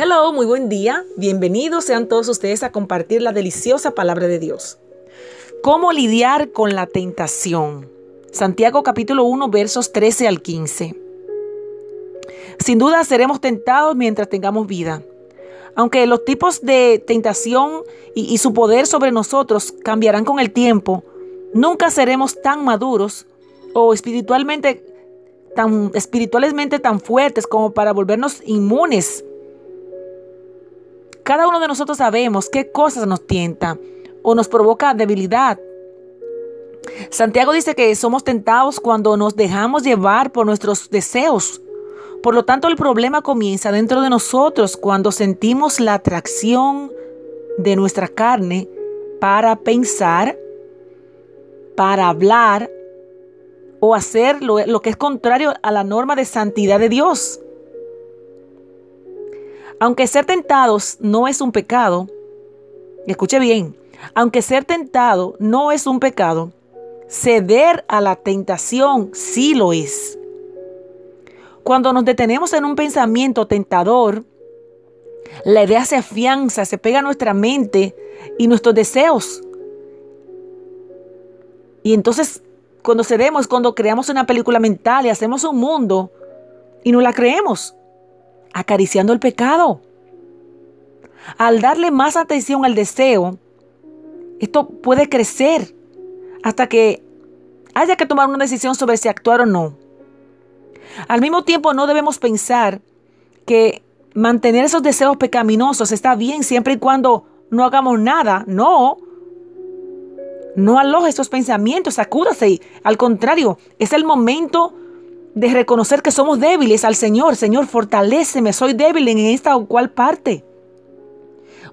Hello, muy buen día. Bienvenidos sean todos ustedes a compartir la deliciosa palabra de Dios. ¿Cómo lidiar con la tentación? Santiago capítulo 1 versos 13 al 15. Sin duda seremos tentados mientras tengamos vida. Aunque los tipos de tentación y, su poder sobre nosotros cambiarán con el tiempo, nunca seremos tan maduros o espiritualmente tan espiritualmente tan fuertes como para volvernos inmunes cada uno de nosotros sabemos qué cosas nos tienta o nos provoca debilidad. Santiago dice que somos tentados cuando nos dejamos llevar por nuestros deseos. Por lo tanto, el problema comienza dentro de nosotros cuando sentimos la atracción de nuestra carne para pensar, para hablar o hacer lo, lo, que es contrario a la norma de santidad de Dios. Aunque ser tentados no es un pecado, escuche bien, aunque ser tentado no es un pecado, ceder a la tentación sí lo es. Cuando nos detenemos en un pensamiento tentador, la idea se afianza, se pega a nuestra mente y nuestros deseos. Y entonces, cuando cedemos, cuando creamos una película mental y hacemos un mundo y no la creemos acariciando el pecado. Al darle más atención al deseo, esto puede crecer hasta que haya que tomar una decisión sobre si actuar o no. Al mismo tiempo, no debemos pensar que mantener esos deseos pecaminosos está bien siempre y cuando no hagamos nada. No. No aloje esos pensamientos, sacúdase. Al contrario, es el momento de reconocer que somos débiles al Señor. Señor, fortaléceme, soy débil en esta o cual parte.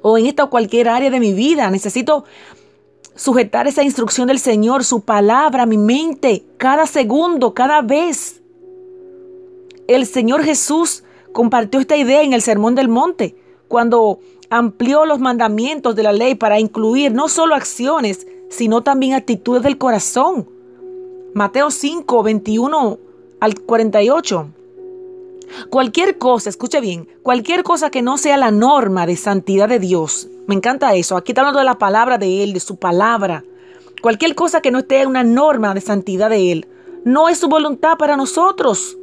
O en esta o cualquier área de mi vida. Necesito sujetar esa instrucción del Señor, su palabra, mi mente, cada segundo, cada vez. El Señor Jesús compartió esta idea en el Sermón del Monte, cuando amplió los mandamientos de la ley para incluir no solo acciones, sino también actitudes del corazón. Mateo 5, 21 al 48. Cualquier cosa, escuche bien, cualquier cosa que no sea la norma de santidad de Dios. Me encanta eso. Aquí está hablando de la palabra de Él, de su palabra. Cualquier cosa que no esté una norma de santidad de Él, no es su voluntad para nosotros.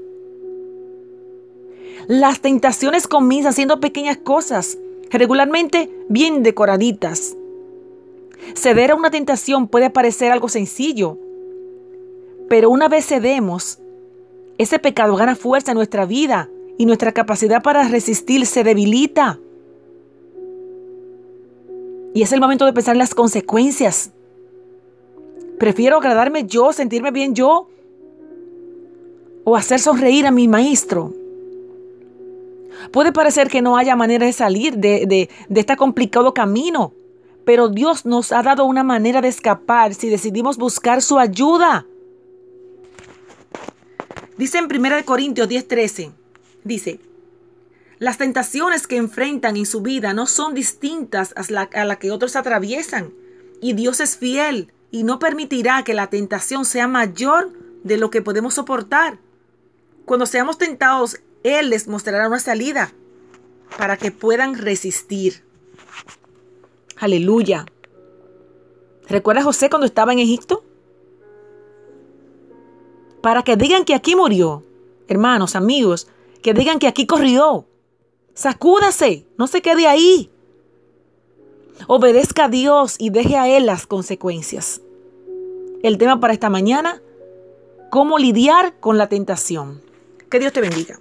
Las tentaciones comienzan siendo pequeñas cosas, regularmente bien decoraditas. Ceder a una tentación puede parecer algo sencillo, pero una vez cedemos, ese pecado gana fuerza en nuestra vida y nuestra capacidad para resistir se debilita. Y es el momento de pensar en las consecuencias. Prefiero agradarme yo, sentirme bien yo, o hacer sonreír a mi maestro. Puede parecer que no haya manera de salir de, de, de este complicado camino, pero Dios nos ha dado una manera de escapar si decidimos buscar su ayuda. Dice en 1 Corintios 10:13, dice, las tentaciones que enfrentan en su vida no son distintas a la, a que otros atraviesan. Y Dios es fiel y no permitirá que la tentación sea mayor de lo que podemos soportar. Cuando seamos tentados, Él les mostrará una salida para que puedan resistir. Aleluya. ¿Recuerda José cuando estaba en Egipto? Para que digan que aquí murió. Hermanos, amigos, que digan que aquí corrió. Sacúdase, no se quede ahí. Obedezca a Dios y deje a Él las consecuencias. El tema para esta mañana, cómo lidiar con la tentación. Que Dios te bendiga.